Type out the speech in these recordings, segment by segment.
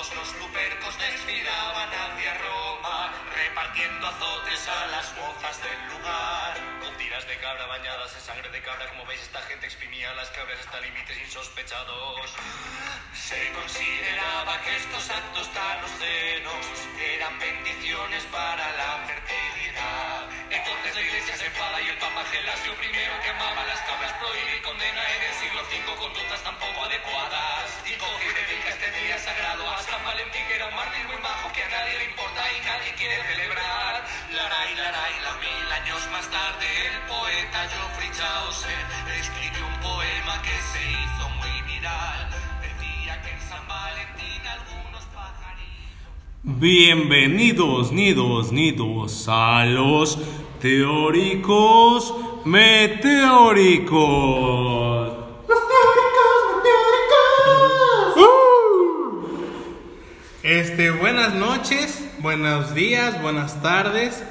los lupercos desfilaban hacia Roma, repartiendo azotes a las mozas del lugar. Con tiras de cabra bañadas en sangre de cabra, como veis esta gente exprimía las cabras hasta límites insospechados. Se consideraba que estos actos tan obscenos eran bendiciones para la fertilidad. Entonces la iglesia se enfada y el papa Gelasio primero que amaba las cabras prohíbe y condena en el siglo V conductas tan poco adecuadas. Coge y dedica este día sagrado a San Valentín, que era un mártir muy bajo que a nadie le importa y nadie quiere celebrar. Laray, laray, la mil años más tarde, el poeta Geoffrey Chaucer escribió un poema que se hizo muy viral. Decía que en San Valentín algunos pajarillos. Bienvenidos, nidos, nidos, a los teóricos meteóricos. Los teóricos, meteóricos. Este, buenas noches, buenos días, buenas tardes,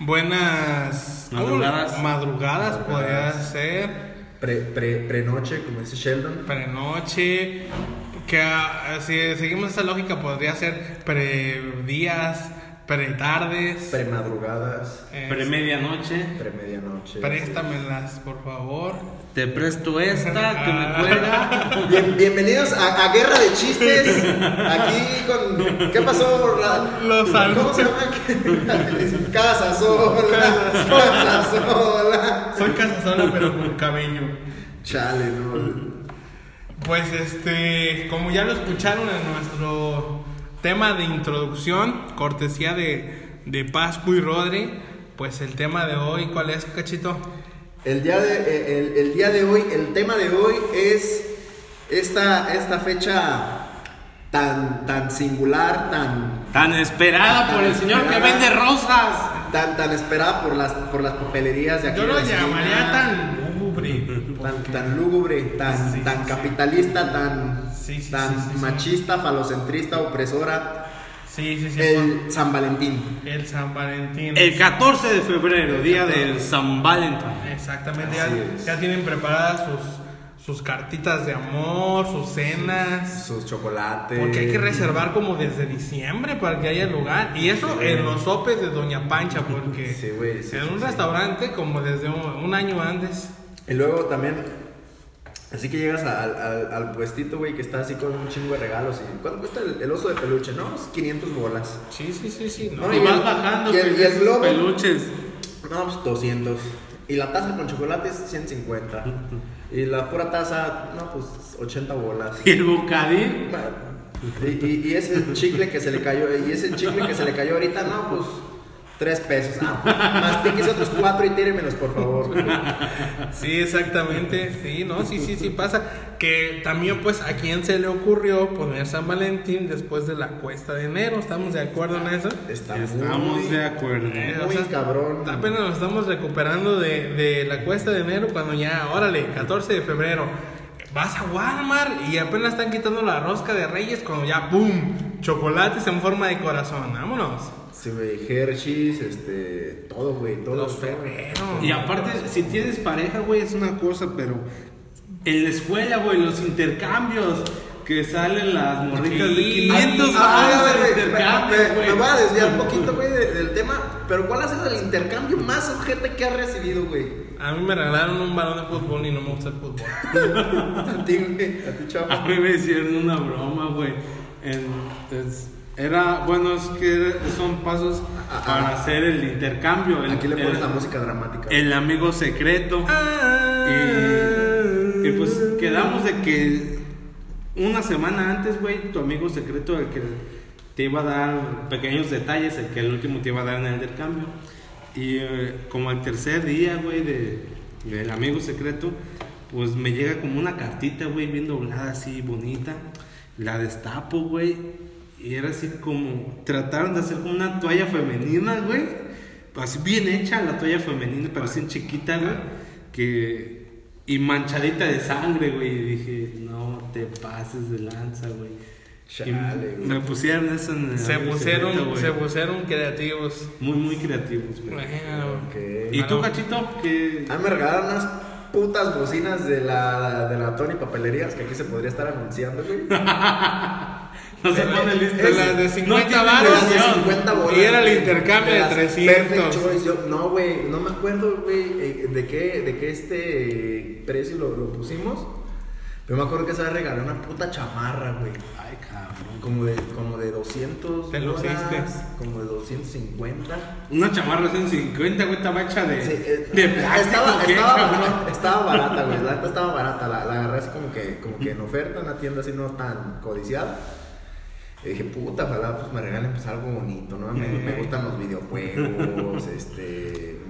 buenas Madrugadas. madrugadas podría Madrugadas. ser, Pre, pre, prenoche, como dice Sheldon. prenoche, que ah, si seguimos esa lógica podría ser predías, pretardes, Premadrugadas. eh, Pre-medianoche. Premedianoche. préstamelas por favor. Te presto esta que me cuelga. Bien- bienvenidos a, a Guerra de Chistes. Aquí con. ¿Qué pasó? Ra- Los ¿Cómo se llama? Casa sola. Casa sola. Soy casasola pero con cabello. Chale, no. Pues este, como ya lo escucharon en nuestro tema de introducción, cortesía de, de Pascu y Rodri, pues el tema de hoy, ¿cuál es, cachito? El día, de, eh, el, el día de hoy, el tema de hoy es esta, esta fecha tan, tan singular, tan, Tan esperada por el señor que vende rosas. tan, tan esperada por las, por las papelerías de aquí. Yo lo llamaría tan lúgubre. tan, tan lúgubre, tan, Sí, tan capitalista, tan, sí, tan sí, sí, sí. machista, falocentrista, opresora. Sí, sí, sí. El San Valentín. El San Valentín. El 14 de febrero, día del San Valentín. Exactamente, ya, ya tienen preparadas sus, sus cartitas de amor, sus cenas. Sus chocolates. Porque hay que reservar como desde diciembre para que haya lugar. Y eso en los sopes de Doña Pancha, porque Sí, güey, sí, en sí, un sí. restaurante como desde un, un año antes. Y luego también. Así que llegas al, al, al puestito, güey, que está así con un chingo de regalos. Y, ¿Cuánto cuesta el, el oso de peluche? No, Es 500 bolas. Sí, sí, sí, sí. ¿no? No, Y y vas el- bajando y el- pues, y el esos globo. peluches. No, pues 200. Y la taza con chocolate es 150. Y la pura taza, no, pues 80 bolas. Y el bocadín. Y, y, y ese chicle que se le cayó, y ese chicle que se le cayó ahorita, no, pues tres pesos. Ah, mastíquese otros cuatro y tíremelos, por favor. Sí, exactamente. Sí, no, sí, sí, sí pasa. Que también, pues, a quién se le ocurrió poner San Valentín después de la cuesta de enero. ¿Estamos de acuerdo en eso? Estamos de acuerdo. O muy sea, cabrón. Apenas nos estamos recuperando de, de la cuesta de enero cuando ya, órale, 14 de febrero. Vas a Walmart y apenas están quitando la rosca de Reyes cuando ya, ¡boom! Chocolates en forma de corazón. Vámonos. Sí, güey, Hershey's, este, todo, güey, todo. Los todo. Ferrero. Y aparte, si tienes pareja, güey, es una cosa, pero en la escuela, güey, los intercambios que salen las morritas de Sí. 500 Ah, me voy a desviar un poquito, güey, de- del tema. Pero ¿cuál ha sido el intercambio más objeto que has recibido, güey? A mí me regalaron un balón de fútbol y no me gusta el fútbol. A ti, güey, a ti, chavo. A mí me hicieron una broma, güey. En- es- era, bueno, es que son pasos Ah, para ah. hacer el intercambio. El, Aquí le pones el- la música dramática. el amigo secreto. Y, y pues quedamos de que una semana antes, güey, tu amigo secreto, el que te iba a dar pequeños detalles, el que el último te iba a dar en el intercambio. Y eh, como al tercer día, güey, de, del amigo secreto, pues me llega como una cartita, güey, bien doblada, así bonita. La destapo, güey. Y era así como, trataron de hacer como una toalla femenina, güey. Así bien hecha la toalla femenina, pero así chiquita, güey. Que, y manchadita de sangre, güey. Y dije, no te pases de lanza, güey. Chale, güey. me pusieron eso en el Se pusieron, se pusieron creativos. Muy, muy creativos, güey. Bueno. ¿Y tú, Cachito? ¿Qué? A mí me regalaron unas putas bocinas de la, de la Tony Papelerías que aquí se podría estar anunciando, güey. No se pone listo. De las de 50 tiene varos. De las de versión. 50 bolas. Y era el intercambio de las 300. Perfect Choice. Yo- no, güey, no me acuerdo, güey, eh, de qué, de qué este precio lo, lo pusimos. Pero me acuerdo que se regaló una puta chamarra, güey. Ay, cabrón. Como de, como de 200 Te bolas, como de 250. Una chamarra de 150, güey, estaba hecha de, Sí, eh, de plástico. estaba, ¿qué, estaba, barata, estaba barata, güey. La neta estaba barata. La, la agarré así como que, como que en oferta, en una tienda así no tan codiciada. Y dije, puta, ojalá pues me regalen pues algo bonito, ¿no? Me, me gustan los videojuegos, este.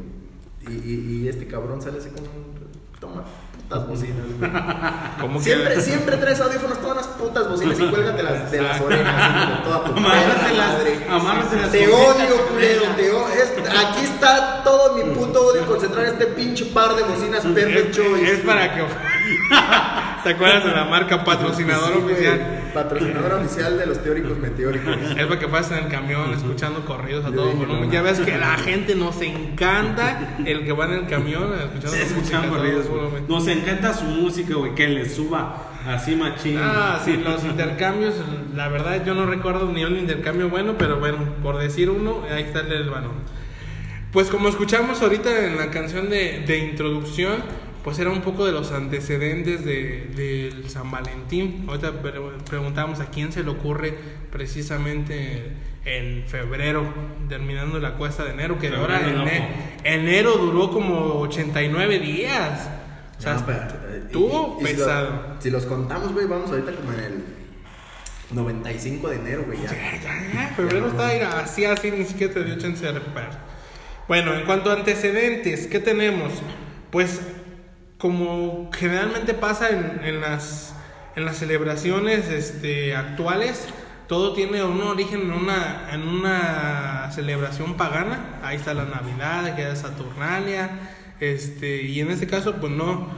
Y, y, y este cabrón sale así como un. Toma putas bocinas, güey. Como Siempre, que. siempre traes audífonos, todas las putas bocinas y cuélgate las, de las orejas, de toda tu amárratelas Te odio, culero, te odio. Es- aquí está todo mi puto odio concentrado en este pinche par de bocinas Perfect Es, es para que. ¿Te acuerdas de la marca patrocinador Sí, oficial? Patrocinador oficial de los teóricos meteóricos. Es para que pases en el camión escuchando corridos a todo volumen. Ya ves que la gente nos encanta el que va en el camión escuchando escuchan corridos. Nos encanta su música, güey, que le suba así machín. Ah, sí, los intercambios, la verdad yo no recuerdo ni un intercambio bueno, pero bueno, por decir uno, ahí está el del balón. Pues como escuchamos ahorita en la canción de, de introducción, pues era un poco de los antecedentes de, del San Valentín. Ahorita pre- preguntamos a quién se le ocurre precisamente en febrero, terminando la cuesta de enero, que de ahora ene- loco. enero duró como 89 días. O sea, No, pero, eh, estuvo y- y si lo- pesado. Si los contamos, güey, vamos ahorita como en el 95 de enero, güey, ya. Ya, ya, ya, febrero está ahí, así, así, ni siquiera te dio chance de recuperar. Bueno, en cuanto a antecedentes, ¿qué tenemos? Pues, como generalmente pasa en, en las, en las celebraciones este, actuales, todo tiene un origen en una, en una celebración pagana. Ahí está la Navidad, que es Saturnalia, este, y en este caso, pues no,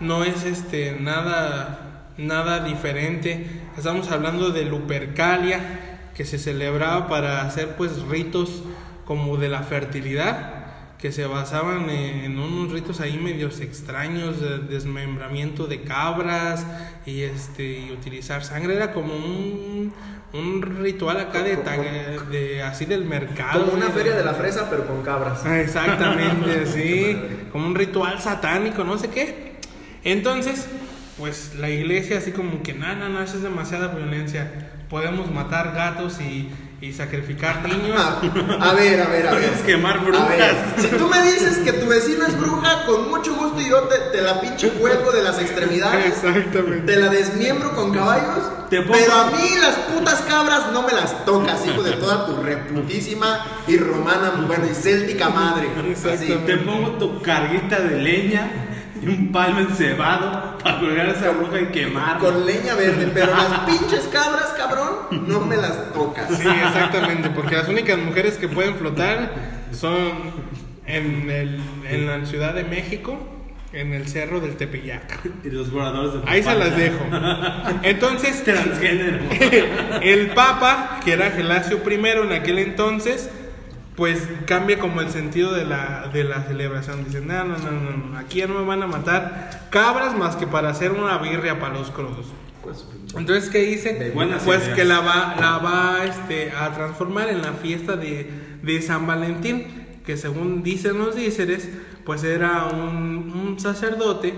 no es este, nada, nada diferente. Estamos hablando de Lupercalia, que se celebraba para hacer pues ritos como de la fertilidad, que se basaban en, unos ritos ahí medios extraños, de desmembramiento de cabras y este y utilizar sangre era como un, un ritual acá de, ta- de así del mercado. Como una de- feria de la fresa, pero con cabras. Ah, Exactamente, sí, como un ritual satánico, no sé qué. Entonces, pues la iglesia así como que, no, no, eso es demasiada violencia. Podemos matar gatos y, y sacrificar niños. A ver, a ver, a ver. Puedes quemar brujas. ver, si tú me dices que tu vecina es bruja, con mucho gusto yo te, te la pinche cuelgo de las extremidades. Exactamente. Te la desmiembro con caballos. Te Pero a mí las putas cabras no me las tocas, hijo de toda tu reputísima y romana, bueno, y céltica madre. Así. Te pongo tu carguita de leña y un palo encebado para colgar a esa bruja y quemar. Con leña verde, pero las pinches cabras, cabrón, no me las tocas. Sí, exactamente, porque las únicas mujeres que pueden flotar son en, el, en la Ciudad de México, en el Cerro del Tepeyac. Y los voladores de Ahí se las dejo. Entonces, Transgénero. el Papa, que era Gelasio I en aquel entonces, pues cambia como el sentido de la, de la celebración. Dice, no, no, no, no, aquí ya no me van a matar cabras más que para hacer una birria para los crudos. Pues, pinche. Entonces, ¿qué dice? Buenas pues ideas. que la va, la va este, a transformar en la fiesta de, de San Valentín, que según dicen los díceres, pues era un, un sacerdote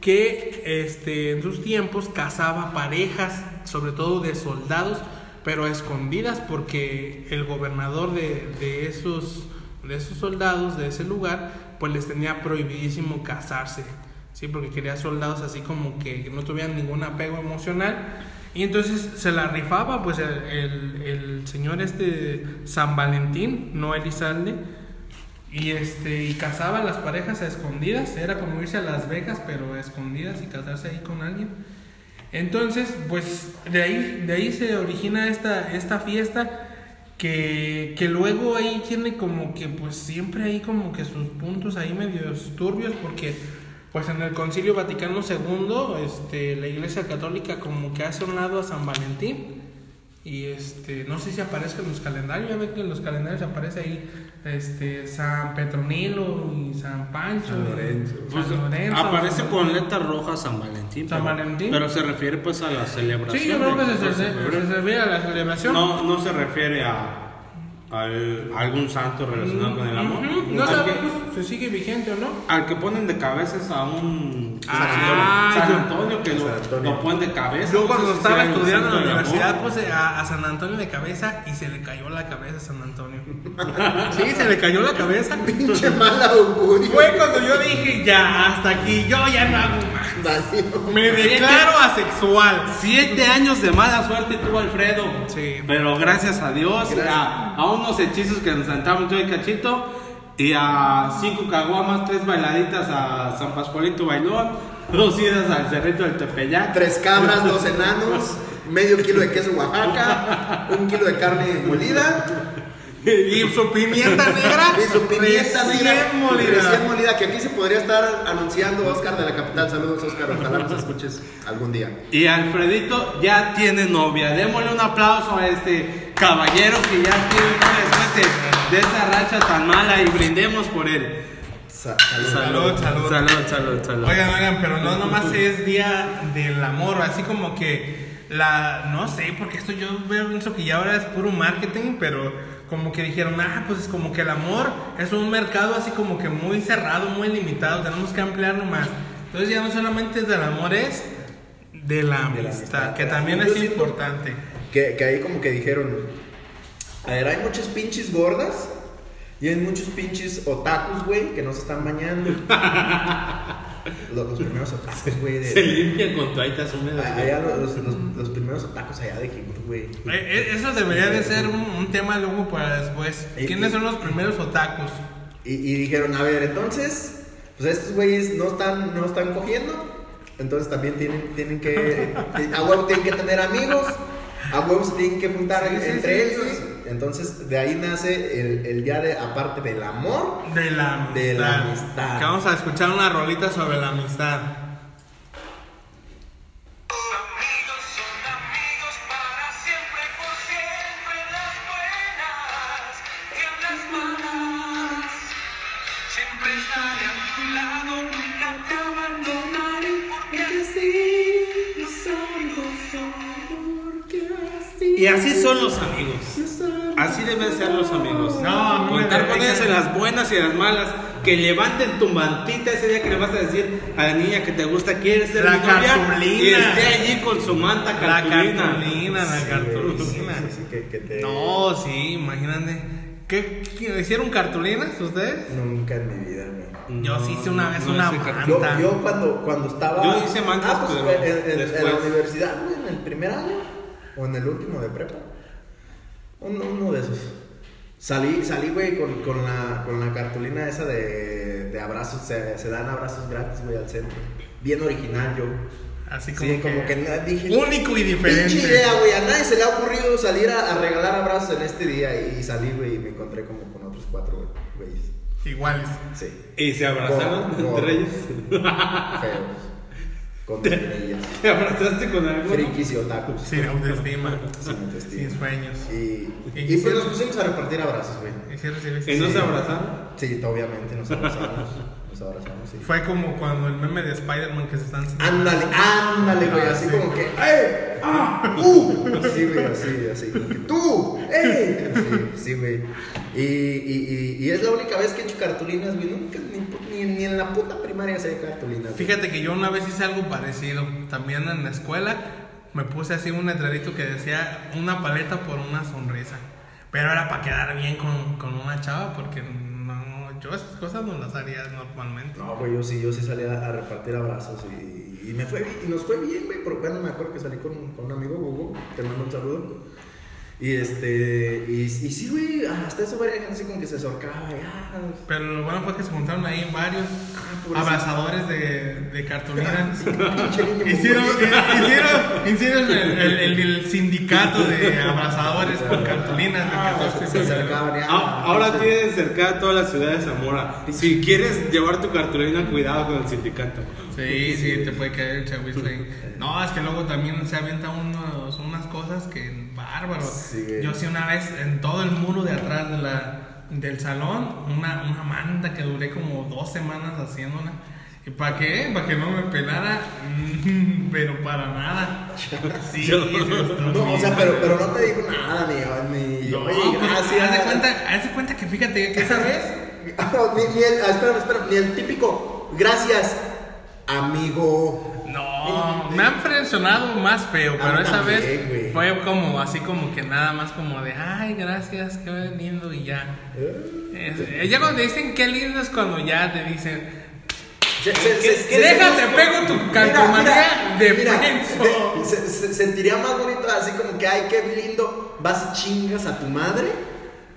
que este, en sus tiempos casaba parejas, sobre todo de soldados, pero a escondidas porque el gobernador de, de esos, de esos soldados, de ese lugar, pues les tenía prohibidísimo casarse. Sí, porque quería soldados así como que no tuvieran ningún apego emocional. Y entonces se la rifaba, pues el, el- el señor este San Valentín, no Elizalde, y este y casaba a las parejas a escondidas. Era como irse a Las Vegas, pero a escondidas y casarse ahí con alguien. Entonces, pues de ahí, de ahí se origina esta, esta fiesta que, que luego ahí tiene como que pues siempre hay como que sus puntos ahí medios turbios porque pues en el Concilio Vaticano II este, la Iglesia Católica como que hace un lado a San Valentín Y este, no sé si aparezca en los calendarios, ya ven que en los calendarios aparece ahí este, San Petronilo y San Pancho. San Lorenzo. San Pues, Lorenzo, aparece San- con letras rojas San Valentín. San pero- Valentín. Pero se refiere pues a la celebración. Sí, yo creo que se, 14 de se, se refiere a la celebración. No, no se refiere a, al- algún santo relacionado con el amor. No al, que, sabemos si sigue vigente o no. al que ponen de cabezas a un Ah, San Antonio, que lo, San Antonio. lo ponen de cabeza. Yo no cuando sé estaba estudiando en la universidad puse a, a San Antonio de cabeza y se le cayó la cabeza a San Antonio. Sí, se le cayó la cabeza. Pinche mal augurio. Fue cuando yo dije, ya, hasta aquí, yo ya no hago más. Vacío. Me declaro asexual. Siete años de mala suerte tuvo Alfredo. Sí. Pero gracias a Dios, Gracias. A, a unos hechizos que nos sentamos yo y Cachito, y a cinco caguamas, tres bailaditas a San Pascualito Bailón, dos idas al Cerrito del Tepeyac. Tres cabras, dos enanos, medio kilo de queso Oaxaca, un kilo de carne molida Y su pimienta negra. y su pimienta recién negra molida. recién molida. Que aquí se podría estar anunciando Oscar de la capital. Saludos, Oscar. Ojalá nos escuches algún día. Y Alfredito ya tiene novia. Démosle un aplauso a este caballero que ya tiene después de, de esa racha tan mala y brindemos por él. Sa- Salud, salud. Salud, salud, salud. Oigan, oigan, pero no nomás es día del amor, así como que la, no sé, porque esto yo veo, pienso que ya ahora es puro marketing, pero como que dijeron, ah, pues es como que el amor es un mercado así como que muy cerrado, muy limitado, tenemos que ampliarlo más. Entonces ya no solamente es del amor, es de la amistad, amistad. que también es importante. Que, que ahí como que dijeron, a ver, hay muchas pinches gordas y hay muchos pinches otakus, güey, que no se están bañando. los, los primeros otakus, güey, Se de... limpia con toallitas húmedas. Allá los, los, los primeros otakus allá de Jigur, güey. Eh, eh, Eso debería de ser un, un tema luego para después. Y- ¿Quiénes y- son los primeros otakus? Y, y dijeron, a ver, entonces, pues estos güeyes no están, no están cogiendo, entonces también tienen, tienen que, a huevo tienen que tener amigos, a huevo se tienen que juntar sí, entre sí, ellos. sí. Entonces, de ahí nace el, el día de, aparte del amor, De la amistad. De la amistad. Que vamos a escuchar una rolita sobre la amistad. Buenas y las malas. Que levanten tu mantita ese día que le vas a decir a la niña que te gusta, quieres ser La mi novia?" cartulina. Y esté allí con su manta La cartulina. cartulina, la Sí, cartulina. sí, sí, sí, que, que te- No, sí, imagínate. ¿Qué, qué- hicieron cartulinas ustedes? Nunca en mi vida. Yo sí hice una vez no una manta. cartulina. Yo, yo cuando, cuando estaba. Yo hice mantas, ah, pues, pero en, en- en después. la universidad, güey, en el primer año. O en el último de prepa. Uno, uno de esos. Salí, salí, güey, con, con, la, con la cartulina esa de, de abrazos. Se, se dan abrazos gratis, güey, al centro. Bien original, yo. Así como, Sí, como que dije. Único y diferente. Pinche idea, güey. A nadie se le ha ocurrido salir a, a regalar abrazos en este día. Y salí, güey, y me encontré como con otros cuatro, güey, güeyes. Iguales. Sí. Y se abrazaron entre ellos. Feos. Con estrellas. ¿Te abrazaste con alguno? Frikis y otakus. Sin autoestima. Sin autoestima. Sin sueños. Y, ¿Y pues nos pusimos a repartir abrazos, güey. ¿Y si recibiste? ¿Y no Sí. se abrazaron? Sí, obviamente nos abrazamos. Nos abrazamos, sí. Fue como cuando el meme de Spider-Man que se están... Ándale, ándale, güey, así sí. como que, ¡eh! ¡Ah! ¡Uh! Así, güey, así, así, como que, ¡tú! ¡eh! Así, sí, güey. Y, y, y, y es la única vez que he hecho cartulinas, güey. Nunca, ni, ni, ni en la puta primaria se cartulinas. güey. Fíjate que yo una vez hice algo parecido. También en la escuela me puse así un letrerito que decía una paleta por una sonrisa. Pero era para quedar bien con, con una chava porque no, yo esas cosas no las haría normalmente. No, güey, yo sí, yo sí salí a, repartir abrazos y, y me fue y nos fue bien, güey. Porque bueno, me acuerdo que salí con, con un amigo, Hugo, te mando un saludo. Y este, y, y sí, güey, hasta eso varias gente así como que se acercaba, ya. Pero lo bueno fue que se juntaron ahí varios pobrecito. abrazadores de, de Hicieron, hicieron, hicieron el, el- el- el sindicato de abrazadores con cartulinas Ah, 14 de se febrero. acercaban ya. Ah, ahora tienes cerca toda la ciudad de Zamora. Si quieres llevar tu cartulina, cuidado con el sindicato. Sí, sí, te puede caer el. No, es que luego también se avienta unos, unas cosas que bárbaro. Sí. Yo sí una vez en todo el muro de atrás de la, del salón, una, una manta que duré como dos semanas haciéndola. ¿Y para qué? Para que no me pelara, pero para nada. Sí, Yo- sí, estuvo No, o sea, pero, pero no te digo nada, ni, ni No, oye, pues, gracias. haz de cuenta, haz de cuenta que fíjate que esa vez ni, ni el, ah, espérame, espérame, ni el típico, gracias, amigo. No, me han frencionado más feo, pero esa vez fue como así como que nada más como de, ay, gracias, qué lindo y ya. Es- eh, ya cuando te dicen qué lindo es cuando ya te dicen, Se- se- se- se- déjate, pego tu calcomanía de mira, de- se, se- sentiría más bonito así como que, ay, qué lindo, vas chingas a tu madre,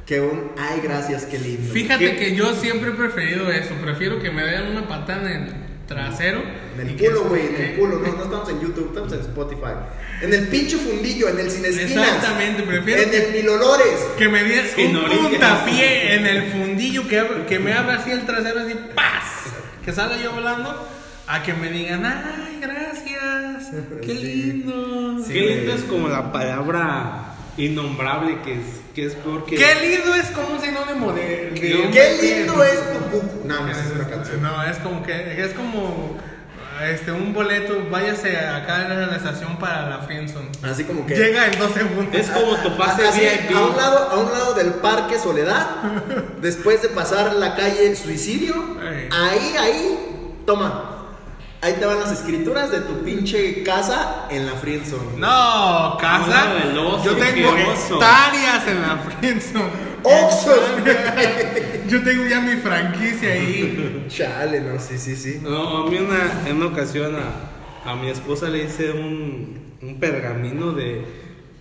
que un, ay, gracias, qué lindo. Fíjate ¿Qué? que yo siempre he preferido eso, prefiero que me den una patada en el trasero. En el culo, güey, en el culo. No, no estamos en YouTube, estamos en Spotify. En el pinche fundillo, en el sin esquinas. Exactamente, prefiero En el Milolores. Que me den Sin un puntapié en el fundillo que, que me abra así el trasero, así, ¡paz! Que salga yo volando, a que me digan, ¡ay, gracias! ¡Qué lindo! Qué lindo es como la palabra innombrable que es, que es peor que. ¡Qué lindo es como un sinónimo de. de- Qué lindo es tu cucu. No, no, es una canción. No, es como que. Es como. Este, un boleto, váyase acá a la estación para la Friendzone. Así como que. Llega en dos segundos. Es como tu pase VIP. a un lado, a un lado del Parque Soledad, después de pasar la calle Suicidio, ahí, ahí, toma. Ahí te van las escrituras de tu pinche casa en la Friendzone. No, casa. Del oso, yo tengo hectáreas en la Friendzone. ¡Oxos! Yo tengo ya mi franquicia ahí. Chale, no, sí, sí, sí. No, a mí una, en una ocasión a, a mi esposa le hice un, un pergamino de.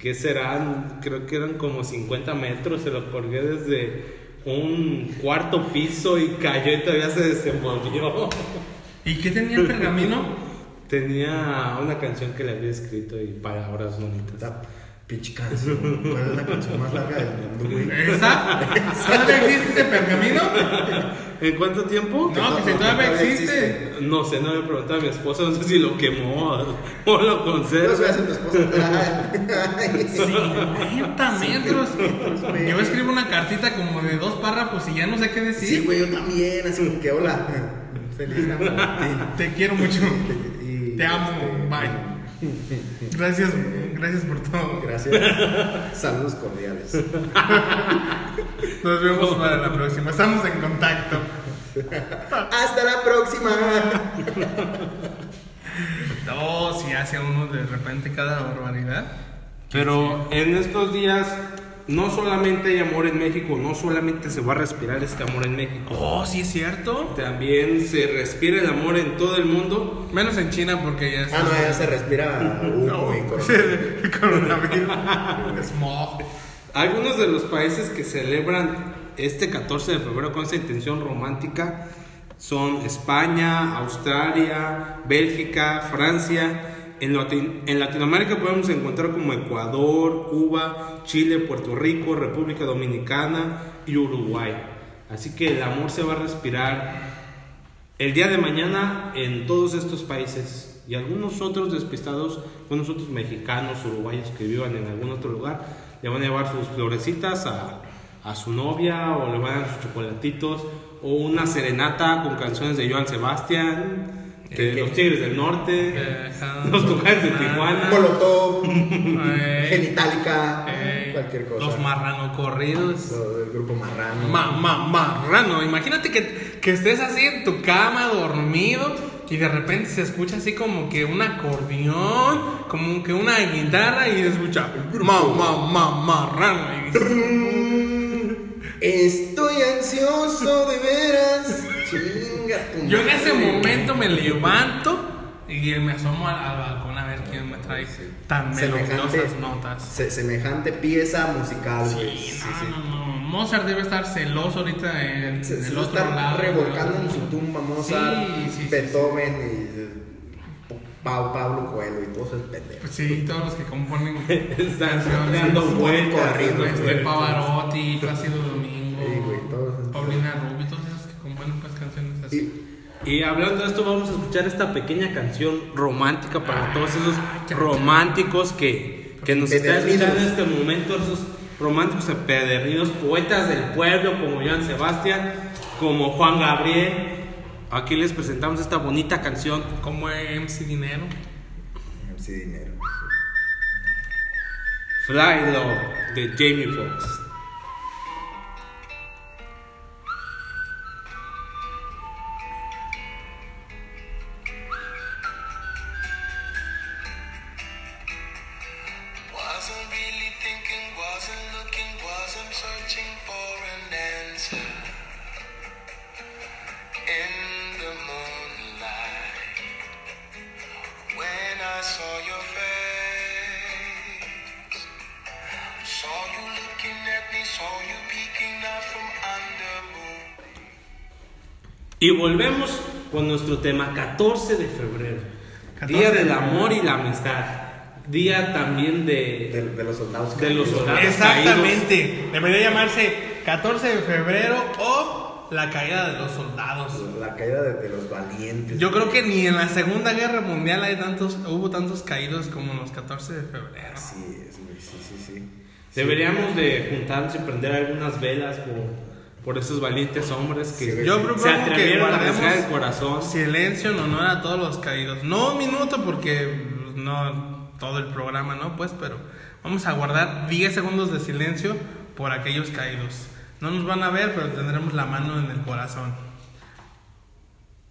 ¿Qué serán? Creo que eran como 50 metros. Se lo colgué desde un cuarto piso y cayó y todavía se desenvolvió. ¿Y qué tenía el pergamino? Tenía una canción que le había escrito y palabras bonitas. Esta pinche canción. ¿Cuál es la canción más larga del mundo, güey? ¿Esa? ¿Todavía existe ese pergamino? ¿En cuánto tiempo? No, que si todavía existe. No sé, no le pregunté a mi esposa, no sé si lo quemó o, lo No conserva. se hace tu esposa. Ay. 50 metros. Yo escribo una cartita como de dos párrafos y ya no sé qué decir. Sí, güey, yo también, así como que hola. Feliz Valentín. Te quiero mucho. Y- Te amo. este, Bye. Gracias, gracias por todo. Gracias. Saludos cordiales. Nos vemos para la próxima. Estamos en contacto. Hasta la próxima. No, si hace uno de repente cada barbaridad. Pero en estos días no solamente hay amor en México, no solamente se va a respirar este amor en México. Oh, sí es cierto. También se respira el amor en todo el mundo. Menos en China porque ya está. Ah, no, ya se respira humo y coronavirus. coronavirus. Smog. Algunos de los países que celebran este 14 de febrero con esa intención romántica son España, Australia, Bélgica, Francia. En, Latin- en Latinoamérica podemos encontrar como Ecuador, Cuba, Chile, Puerto Rico, República Dominicana y Uruguay. Así que el amor se va a respirar el día de mañana en todos estos países y algunos otros despistados, algunos otros mexicanos, uruguayos que vivan en algún otro lugar, le van a llevar sus florecitas a, a su novia o le van a dar sus chocolatitos o una serenata con canciones de Joan Sebastián, de los Tigres del Norte, los Tucanes de Tijuana. Molotov, Eh, Genitalica, eh, cualquier cosa. Los marrano corridos. Del grupo Marrano. Ma, ma, marrano. Imagínate que, que estés así en tu cama dormido y de repente se escucha así como que un acordeón, como que una guitarra y se escucha ma, ma, ma, marrano. Y dices, Estoy ansioso de veras. Yo en ese momento me levanto y me asomo al, al balcón a ver quién me trae tan Semejante, melodiosas notas. se- semejante pieza musical, Sí, güey. Sí, no, sí. no, no. Mozart debe estar celoso ahorita en, Se, en el otro está lado. revolcando en su tumba Mozart, Sí, Beethoven y eh, Pau- Pablo Coelho y todos esos pendejos. Pues sí, todos los que componen Están canciones. dando vueltas. Este. Pavarotti, Plácido Domingo. Paulina Rubio, todos esos que componen pues canciones así. Y, Y hablando de esto, vamos a escuchar esta pequeña canción romántica para Ay, todos esos románticos que que nos está Empedernidos. escuchando en este momento, esos románticos empedernidos, poetas del pueblo como Joan Sebastián, como Juan Gabriel. Aquí les presentamos esta bonita canción. Como MC Dinero. Sí, dinero. Fly Love de Jamie Foxx. Y volvemos con nuestro tema 14 de febrero. 14 Día de del febrero. amor y la amistad. Día también de... De, de los soldados. De los caídos. soldados. Exactamente. Debería llamarse 14 de febrero o la caída de los soldados. La caída de, de los valientes. Yo creo que ni en la Segunda Guerra Mundial hay tantos, hubo tantos caídos como en los 14 de febrero. Así es, sí, sí, sí. Deberíamos de juntarnos y prender algunas velas por, por esos valientes hombres que Sí. Yo propongo se que atrevieron a guardemos el corazón. silencio en honor a todos los caídos. No un minuto porque pues, no todo el programa, ¿no? Pues, pero vamos a guardar 10 segundos de silencio por aquellos caídos. No nos van a ver, pero tendremos la mano en el corazón.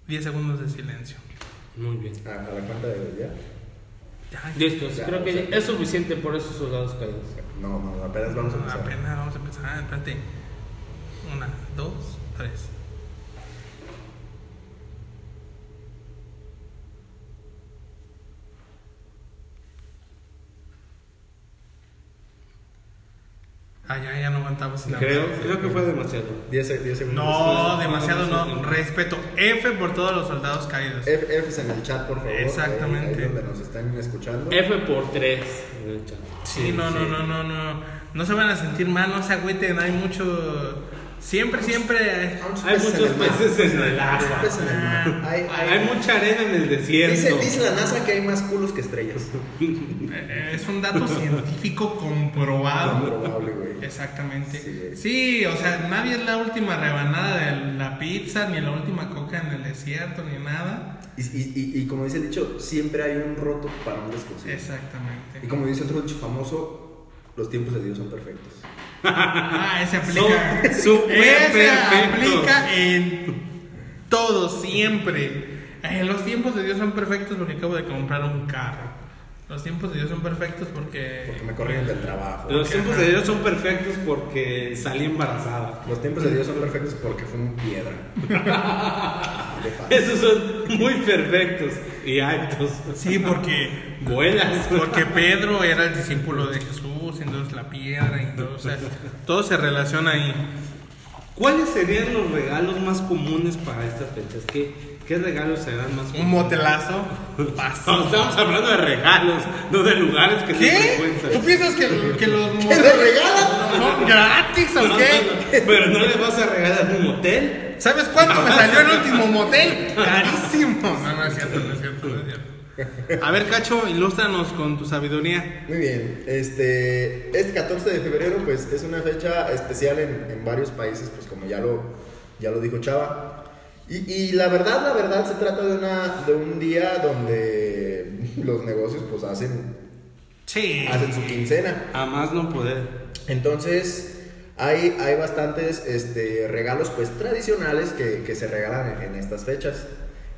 10 segundos de silencio. Muy bien. A, a la cuenta de ya. Ya, Listo, Ya, creo o que sea- es suficiente por esos soldados caídos. No, no, apenas vamos a empezar. Apenas vamos a empezar. Ah, espérate. Una, dos, tres. Ah, ya, ya no aguantaba sin Creo, hablar. creo que fue demasiado. 10 se- 10 segundos. No, demasiado no. Respeto. F por todos los soldados caídos. F, Fs en el chat, por favor. Exactamente. Ahí, ahí donde nos están escuchando. F por 3. Sí, no, no, no, no, no. No se van a sentir mal, no se agüiten. Hay mucho. Siempre, siempre. Hay muchos peces en el agua. Mar. Hay, hay- Hay mucha arena en el desierto. dice, dice la NASA que hay más culos que estrellas. eh, Es un dato científico comprobado. Probable, güey. Exactamente. Sí, o sea, nadie es la última rebanada de la pizza, ni la última coca en el desierto, ni nada. Y, y, y, y como dice el dicho, siempre hay un roto para un descosido. Y Exactamente. como dice otro dicho famoso, los tiempos de Dios son perfectos. Ah, ese aplica. Ese aplica en todo, siempre. Eh, los tiempos de Dios son perfectos porque acabo de comprar un carro. Los tiempos de Dios son perfectos porque. Porque me corrieron del trabajo. Los tiempos de Dios son perfectos porque salí embarazada. Los tiempos de Dios son perfectos porque fue un piedra. Esos son muy perfectos y altos. Sí, porque. Buenas. Porque Pedro era el discípulo de Jesús, entonces la piedra y todo. O sea, todo se relaciona ahí. ¿Cuáles serían los regalos más comunes para estas fechas? ¿Qué, qué regalos serán más Un motelazo. No, estamos hablando de regalos, no de lugares que se ¿Qué? frecuentan. ¿Tú piensas que, que los ¿Qué le regalan? son gratis o No, qué? no, no, Pero no le vas a regalar un motel. ¿Sabes cuánto me salió el último motel? Carísimo. No, no es cierto, no es cierto, no es cierto. A ver, Cacho, ilústranos con tu sabiduría. Muy bien, este, este 14 de febrero pues es una fecha especial en, en varios países, pues como ya lo, ya lo dijo Chava. Y, y la verdad, la verdad se trata de, una, de un día donde los negocios pues hacen, Sí. hacen su quincena. A más no poder. Entonces hay, hay bastantes este, regalos pues tradicionales que, que se regalan en, en estas fechas.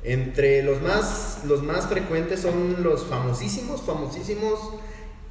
Entre los más, los más frecuentes son los famosísimos, famosísimos,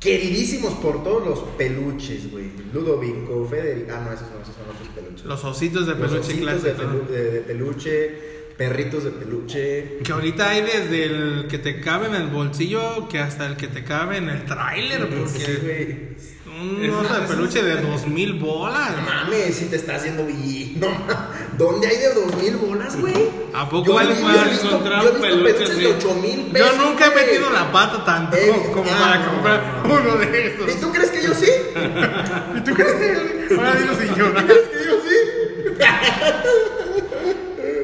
queridísimos por todos los peluches, güey. Ludovico, Federico. Ah, no, esos no, esos son otros peluches. Los ositos de Los peluche ositos de, pelu- de- de peluche, perritos de peluche. Que ahorita hay desde el que te cabe en el bolsillo que hasta el que te cabe en el tráiler, Sí, porque güey. un oso de peluche de dos mil bolas. No mames, si te estás haciendo bien. No, ma- ¿Dónde hay de dos mil bolas, güey? ¿A poco Yo vale para encontrar yo un peluche peluches así? de Yo nunca he metido la pata tanto Eh, como ah, para comprar no, uno de estos. ¿Y tú crees que yo sí? ¿Y tú crees que ahora dilo sin llorar? ¿Crees que yo sí?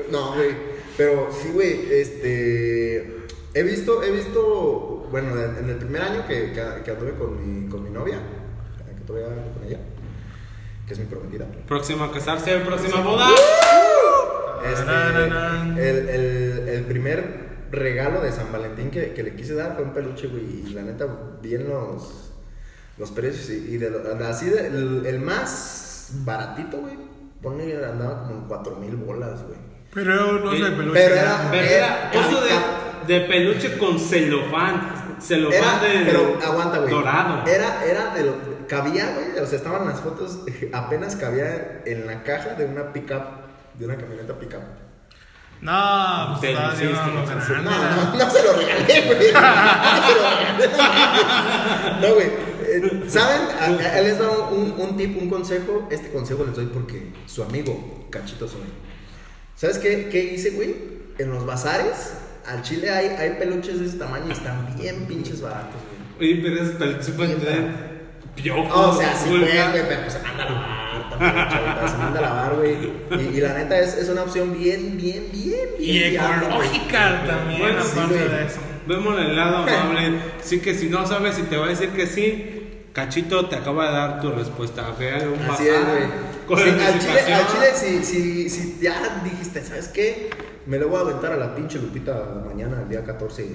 no, güey. Pero sí, güey, este. he visto, he visto, bueno, en el primer año que, que, que anduve con mi, con mi novia, que todavía ando con ella, que es mi prometida. Próxima a casarse, próxima boda. Este, Tarararán. el, el, el primer regalo de San Valentín que, que le quise dar fue un peluche, güey. Y la neta, bien los, los precios. Y, y de así, de- el, el más baratito, güey. Pone, andaba como en 4 mil bolas, güey. Pero no Eh, sé, peluche. pero era- Pero era Eh, de, de peluche con celofán. Celofán Era, de pero aguanta, güey. dorado. Era, era de lo. Cabía, güey. O sea, estaban las fotos. Apenas cabía en la caja de una pickup. De una camioneta pickup. No, pues no, No, no, no se lo regalé, güey. No se lo regalé. No, güey. Eh, ¿Saben? A- a- a- les doy un, un tip, un consejo. Este consejo les doy porque su amigo, Cachito soy. ¿Sabes qué, qué hice, güey? En los bazares, al chile hay, hay peluches de ese tamaño y están bien pinches baratos, güey. Oye, pero es peluche puede tener piojos. O sea, sí, güey, pero pues se manda a lavar, también, chavita, se manda a lavar, güey. Y, y la neta es, es una opción bien, bien, bien, bien. Y ecológica también, Bueno, sí, aparte de eso. Vemos el lado amable. Sí que si no sabes si te va a decir que sí, Cachito te acaba de dar tu respuesta. Un Así es, güey. Sí, al chile, al chile si, si, si ya dijiste, ¿sabes qué? Me lo voy a aventar a la pinche Lupita mañana, el día 14.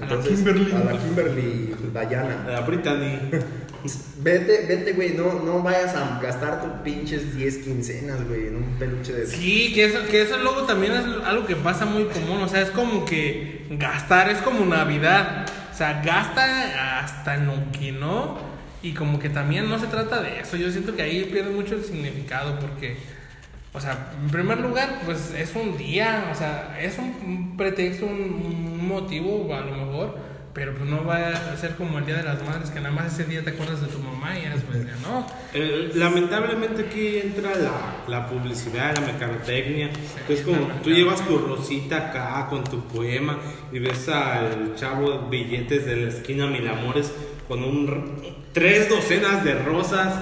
A la Kimberly. A la Kimberly Dayana. La Brittany. Vete, vete, güey, no, no vayas a gastar tus pinches 10 quincenas, güey, en un peluche de... Sí, que eso, que eso luego también es algo que pasa muy común. O sea, es como que gastar es como Navidad. O sea, gasta hasta en lo que no. Y como que también no se trata de eso. Yo siento que ahí pierde mucho el significado porque, o sea, en primer lugar, pues es un día. O sea, es un, pretexto, un, un motivo a lo mejor. Pero pues no va a ser como el Día de las Madres, que nada más ese día te acuerdas de tu mamá y eres pues, no. Eh, lamentablemente aquí entra la, la publicidad, la mercadotecnia. es como tú llevas tu rosita acá con tu poema y ves al chavo billetes de la esquina Mil Amores con un, tres docenas de rosas,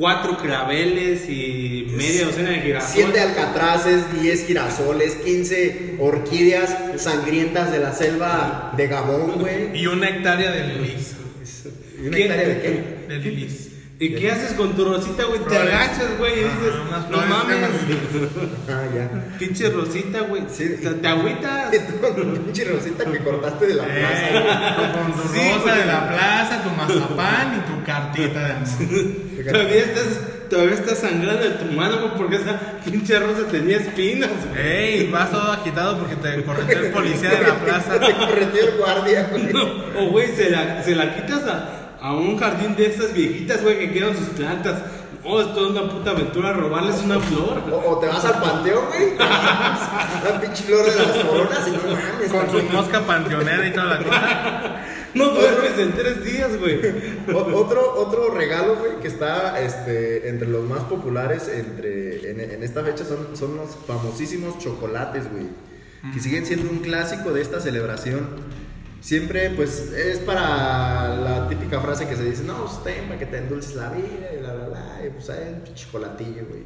cuatro claveles y media docena de girasoles. 7 alcatraces, 10 girasoles, 15 orquídeas sangrientas de la selva de Gabón, güey. Y una hectárea de lilis. ¿Y una ¿Qué? hectárea de qué? De lilis. ¿Y qué haces con tu rosita, güey? Te agachas, güey, y dices, Ajá, unas no mames. Ah, ya. Pinche rosita, güey. Sí. Te, te agüitas. Pinche rosita que cortaste de la plaza. Eh, con tu Sí, rosa de la plaza, tu mazapán y tu cartita de amor. Todavía estás, todavía estás sangrando de tu mano, güey, porque esa pinche rosa tenía espinas, güey. Ey, vas todo agitado porque te correteó el policía de la plaza. Te correteó el guardia, güey. O, güey, se la, se la quitas a, a un jardín de estas viejitas, güey, que quedan sus plantas. Oh, es toda una puta aventura robarles una flor. O, o te vas al panteón, güey. Una pinche flor de las coronas y no mames. Con su mosca panteonera y toda la cosa. No duermes en tres días, güey. Otro, otro regalo, güey, que está este, entre los más populares entre, en, en esta fecha son, son los famosísimos chocolates, güey. Que siguen siendo un clásico de esta celebración. Siempre, pues, es para la típica frase que se dice, no, usted, para que te endulces la vida y bla, bla, bla. Y pues hay un chocolatillo, güey.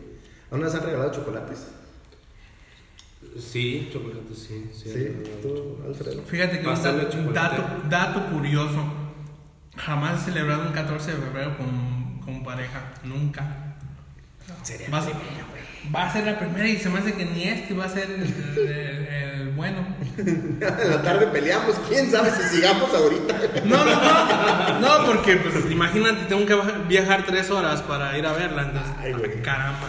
¿A uno les han regalado chocolates? Sí, chocolate, sí. Sí, Sí, tú, Alfredo. Fíjate que un dato, un dato, dato curioso. Jamás he celebrado un 14 de febrero con, con pareja. Nunca. Sería Va a, ser, va a ser la primera y se me hace que ni este va a ser el, el- el- el bueno. En la tarde peleamos, quién sabe si sigamos ahorita. No, no, no. No, porque pues imagínate, tengo que viajar tres horas para ir a verla. entonces, Ay, güey. caramba.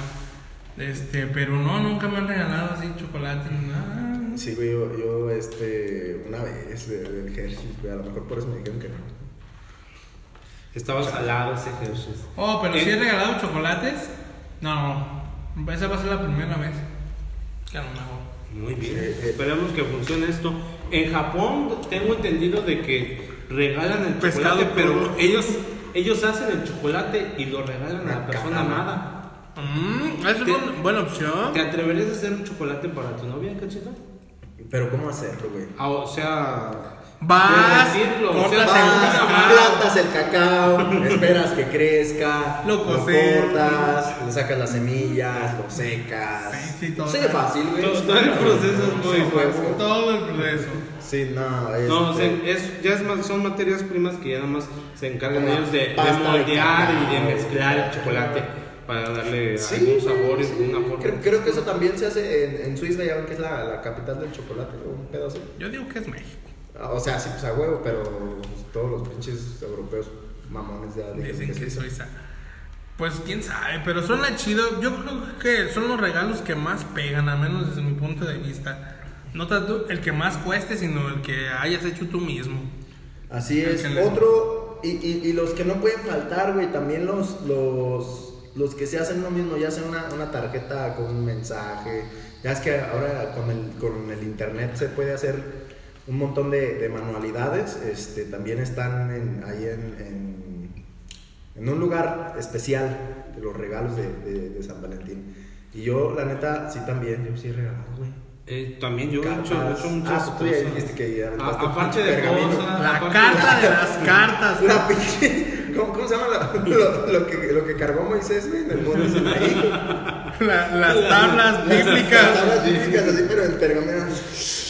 Este, pero no, nunca me han regalado así chocolate ni nada. Sí, güey, yo, yo, este, una vez de- del Hershey, güey, a lo mejor por eso me dijeron que no. Estaba salado ese Hershey's. Oh, pero si he regalado chocolates, no. Esa va a ser la primera vez. Que a lo mejor. Muy bien. Eh. Esperemos que funcione esto. En Japón tengo entendido de que regalan el Pescado chocolate, pero crudo. ellos ellos hacen el chocolate y lo regalan a la persona cagada. amada. Mm, es una buena opción. ¿Te atreverías a hacer un chocolate para tu novia, cachito? Pero ¿cómo hacerlo, güey? Ah, o sea, Vas, cortas vas, el Vas, cacao. plantas el cacao, esperas que crezca, Lo lo cortas, le sacas las semillas, lo secas. Sí, sí, todo. Sí, fácil, güey. Todo, todo el proceso es muy fácil. Todo el proceso. Sí, no, es. No, o sea, es, ya es más- son materias primas que ya nada más se encargan ellos de, de pasta de moldear y de mezclar el chocolate para darle Sí, algún sabor y sí. alguna forma. Creo, creo que eso también se hace en, en Suiza, ya ven que es la, la capital del chocolate, o un pedo así. Yo digo que es México. O sea, sí, pues a huevo, pero pues, todos los pinches europeos mamones ya Dicen que sí. Suiza. Pues quién sabe, pero suena chido. Yo creo que son los regalos que más pegan, al menos desde mi punto de vista. No tanto el que más cueste, sino el que hayas hecho tú mismo. Así es. Que le- Otro, y, y, y los que no pueden faltar, güey, también los, los, los que se hacen uno mismo, ya sea una, una tarjeta con un mensaje. Ya es que ahora con el, con el internet se puede hacer un montón de, de manualidades. Este, también están en- ahí en, en, en un lugar especial de los regalos de, de- de San Valentín. Y yo, la neta, sí también, yo sí he regalado, güey. Eh, también yo he hecho, he Cartas. hecho muchas Ah, tú ya cosas. dijiste que ya A- aparte de pergamino. cosas, La aparte- carta de las cartas. La pinche. ¿Cómo, cómo se llama la- lo, lo que, lo que cargó Moisés, güey? En el monte Sinaí. La- las tablas Las bíblicas. tablas bíblicas, así, pero en pergamino.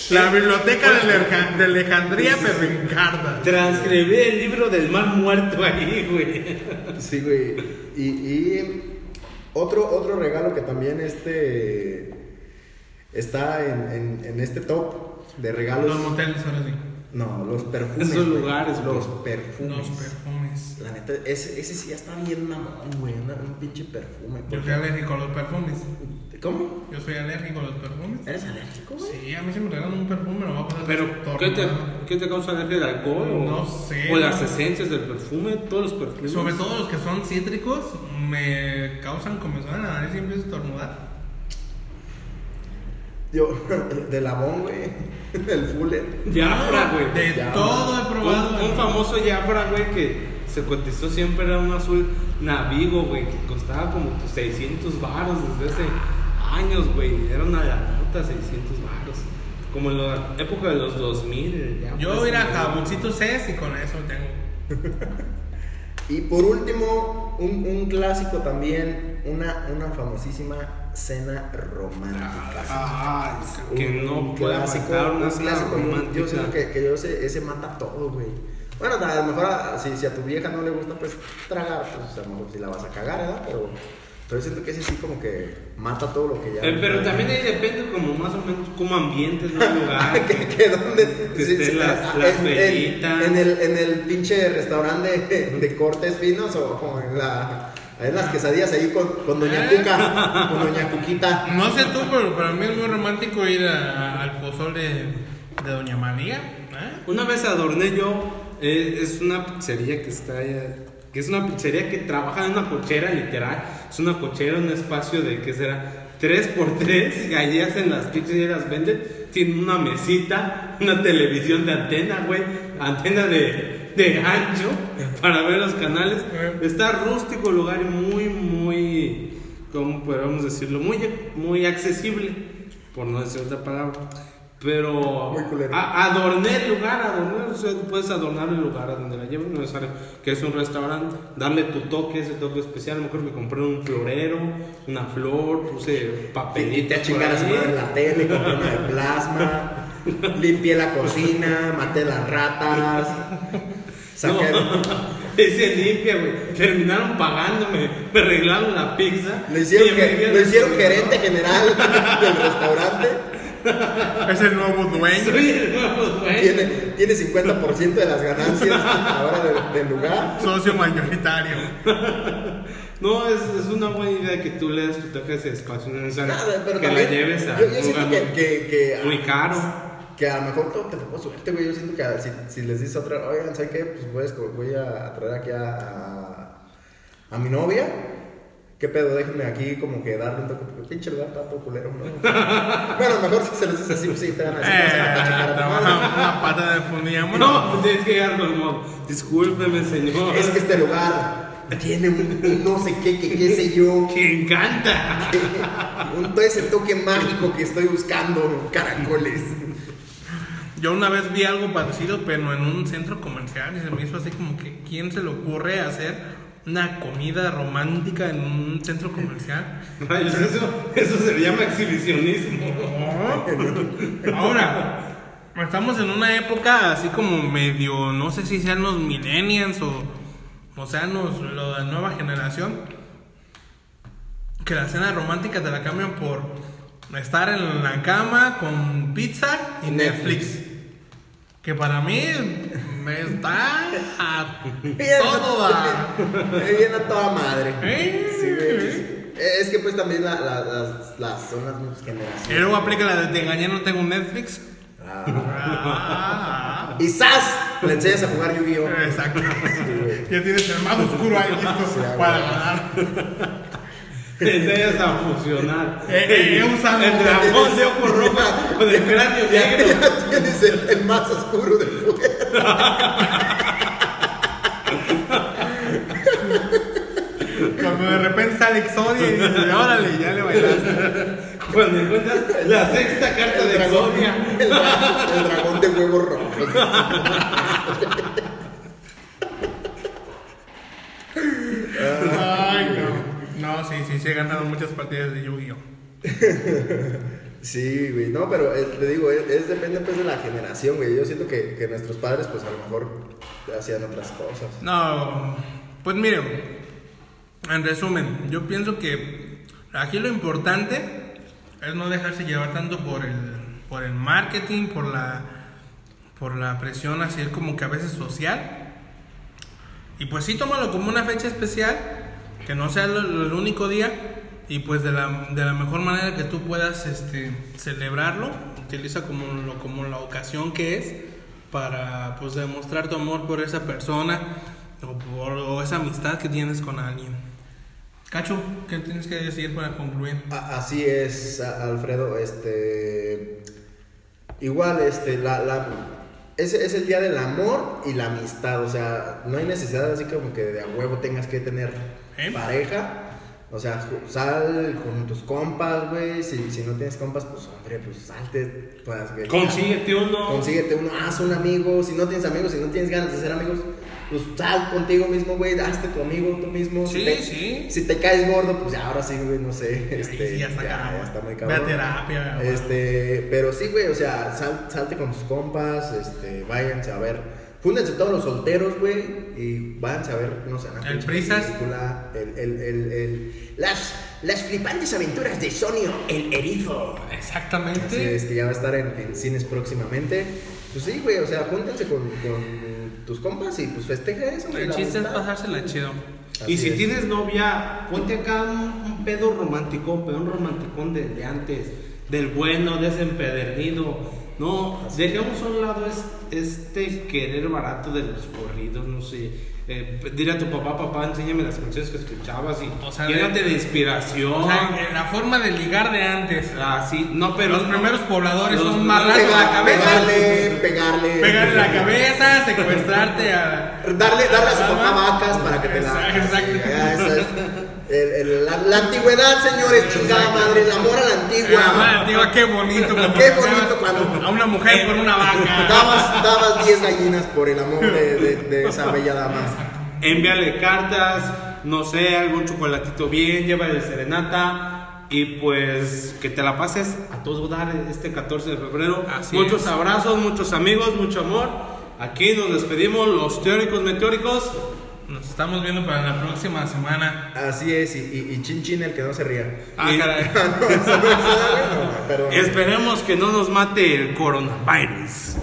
La biblioteca de, Aleja- de Alejandría, pero en cartas. Transcribí el libro del mar muerto ahí, güey. Sí, güey. Y, y otro, otro regalo que también este está en, en, en este top de regalos. Los moteles, ahora sí. No, los perfumes. Esos güey. lugares, Los güey. perfumes. Los perfumes. La neta, ese, ese sí ya está bien mamón, güey. Un pinche perfume. Yo soy alérgico a los perfumes. ¿Cómo? Yo soy alérgico a los perfumes. ¿Eres alérgico, güey? Sí, a mí si me regalan un perfume me lo voy a pasar Pero, ¿qué te. ¿qué te causa alergia? ¿El alcohol? O, No sé, ¿O las esencias del perfume? ¿Todos los perfumes? Sobre todo los que son cítricos me causan comezón en la nariz y empiezo a estornudar. Yo, de Labón, güey. El Fuller. Jafra, güey. De todo he probado. Un, un famoso Jafra, güey, que se cotizó siempre era un azul Navigo, güey, que costaba como tus 600 varos desde hace años, güey. Era una nota 600 varos. Como en la época de los 2000. el Jafra Yo voy a ir a ese, jaboncito CES y con eso tengo. Y por último, un, un clásico también, una, una famosísima cena romántica. Ay, que Un- no un puede clásico, faltar una cena clásico, romántica. Yo siento que, que yo ese, ese mata todo, güey. Bueno, a lo mejor a- si, si a tu vieja no le gusta, pues tragar, pues a lo mejor si la vas a cagar, ¿verdad? Pero, pero yo siento que ese sí como que mata todo lo que ya... Eh, pero también ahí depende como más o menos como ambientes, ¿no? Lugar. que, que donde Que estén las- ah, las en, en- en el, en el pinche restaurante de, de cortes finos o, o en la en las quesadillas ahí con, con doña ¿Eh? Cuca, con doña Cuquita. No sé tú, pero para mí es muy romántico ir a- al pozole de, de Doña María. ¿eh? Una vez adorné yo, eh, es una pizzería que está allá, que es una pizzería que trabaja en una cochera, literal. Es una cochera, un espacio de, ¿qué será? 3x3, y ahí hacen las pizzas y las venden. Tienen una mesita, una televisión de antena, güey, antena de, de gancho para ver los canales. Está rústico el lugar y muy, muy, ¿cómo podríamos decirlo? Muy, muy accesible, por no decir otra palabra. Pero Muy a- adorné el lugar, adorné, o sea, puedes adornar el lugar a donde la lleves, no es necesario que es un restaurante, darle tu toque, ese toque especial. Me acuerdo que compré un florero, una flor, puse Y papelitos. te a chingar a su por ahí. madre la tele, compré una de plasma, limpié la cocina, maté las ratas, saqué... No, ese limpia, güey. Terminaron pagándome, me arreglaron la pizza. Lo hicieron, y lo hicieron gerente general del restaurante. Es el nuevo dueño. Soy el nuevo dueño. Tiene, tiene 50% de las ganancias ahora de- del lugar. Socio mayoritario. No, es, es una buena idea que tú le des tu toque a ese espacio no es necesario Nada, pero que también, la lleves a yo, yo un siento lugar que, muy- que, que, muy caro. que a lo mejor todo te tocó suerte, güey. Yo siento que a- si, si les dices otra, oigan, ¿sabes qué? Pues a, voy a traer aquí a, a, a mi novia. ¿Qué pedo? Déjenme aquí como que darle un toque. porque Pinche lugar está todo culero, ¿no? bueno, mejor si se les dice así, pues sí, te van a decir, Eh, "Vas a chingar a tu trabaja madre". una pata de fundilla. No, pues tienes que llegar con el modo. Discúlpeme, señor. Es que este lugar tiene un, no sé qué, que qué sé yo. que encanta. Un, todo ese toque mágico que estoy buscando, caracoles. Yo una vez vi algo parecido, pero en un centro comercial y se me hizo así como que ¿quién se le ocurre hacer una comida romántica en un centro comercial? Rayos, eso, eso se llama exhibicionismo. No. Ahora, estamos en una época así como medio, no sé si sean los millennials o, o sean los, la nueva generación, que la cena romántica te la cambian por estar en la cama con pizza y Netflix. Que para mí me está a Bien, todo a... Bien a toda madre. ¿Eh? Sí, güey. Es que pues también la- la- las, las son las mismas Y generaciones. luego aplica la de te engañé, no tengo Netflix. Ah. Ah, Y ¡zas! Le enseñas a jugar Yu-Gi-Oh! Exacto. ya tienes el mago oscuro ahí listo Sí, para ganar. Te enseñas a fusionar. Eh, eh, usado- el dragón de ojo rojo con el cráneo negro. Ya tienes el, el más oscuro del fuego. Cuando de repente sale Exodia y dice, órale, ya le bailaste. Cuando encuentras la sexta carta de Exodia. El, dra- el dragón de huevos rojos. Ay, no. No, sí, sí, sí, he ganado muchas partidas de Yu-Gi-Oh! Sí, güey. No, pero eh, te digo, es, es depende pues de la generación, güey. Yo siento que, que nuestros padres, pues a lo mejor hacían otras cosas. No, pues miren, en resumen, yo pienso que aquí lo importante es no dejarse llevar tanto por el, por el marketing, por la, por la presión así como que a veces social. Y pues sí, tómalo como una fecha especial, que no sea el único día, y pues de la, de la mejor manera que tú puedas este, celebrarlo, utiliza como, lo, como la ocasión que es para pues demostrar tu amor por esa persona o por esa amistad que tienes con alguien. Cacho, ¿qué tienes que decir para concluir? Así es, Alfredo. Este. Igual, este, la, la, ese es el día del amor y la amistad. O sea, no hay necesidad así como que de a huevo tengas que tener ¿Eh? pareja. O sea, sal con tus compas, güey. Si, si no tienes compas, pues hombre, pues salte. Pues, güey. Consíguete uno. Consíguete uno, haz un amigo. Si no tienes amigos, si no tienes ganas de ser amigos, pues sal contigo mismo, güey. Hazte tu amigo tú mismo. Sí, si te, sí. Si te caes gordo, pues ya, ahora sí, güey, no sé. Este, sí, ya está cabrón. ya está muy Ve a terapia, güey. Este, pero sí, güey, o sea, sal- salte con tus compas, este, váyanse a ver. Júntense todos los solteros, güey, y váyanse a ver, no sé, una El Prisas. película, el, el, el, el- las, las flipantes aventuras de Sonio, el erizo. Así Exactamente. es que ya va a estar en, en cines próximamente. Pues sí, güey, o sea, júntense con, con tus compas y pues festeja eso. güey, El chiste es pasársela chido. Y Así si es. tienes novia, ponte acá un, un pedo romántico, un pedo romanticón de, de antes, del bueno, de ese empedernido. No, dejemos a un lado es- este querer barato de los corridos, no sé. Eh, dile a tu papá, papá, enséñame las canciones que escuchabas y O sea, llénate de- de inspiración. O sea, en la forma de ligar de antes. Ah, sí, no, pero Los no. primeros pobladores Los son más raros. la cabeza. Pegarle, pegarle. Pegarle la cabeza, secuestrarte a. Darle, darle a su papá vacas para que te la. Exacto. El- el- la, la antigüedad, señores, chingada madre, el amor a la antigua. Ah, digo, qué bonito. cuando Qué bonito cuando- A una mujer por una vaca. Dabas, dabas 10 gallinas por el amor de, de- de esa bella dama. Envíale cartas, no sé, algún chocolatito bien, llévale serenata y pues que te la pases a todo dar este 14 de febrero. Así muchos es. abrazos, muchos amigos, mucho amor. Aquí nos despedimos los teóricos meteóricos. Nos estamos viendo para la próxima semana. Así es, y, y, y chin chin el que no se ría. Ah, Y- caray. No, eso no es bueno, pero. Esperemos que no nos mate el coronavirus.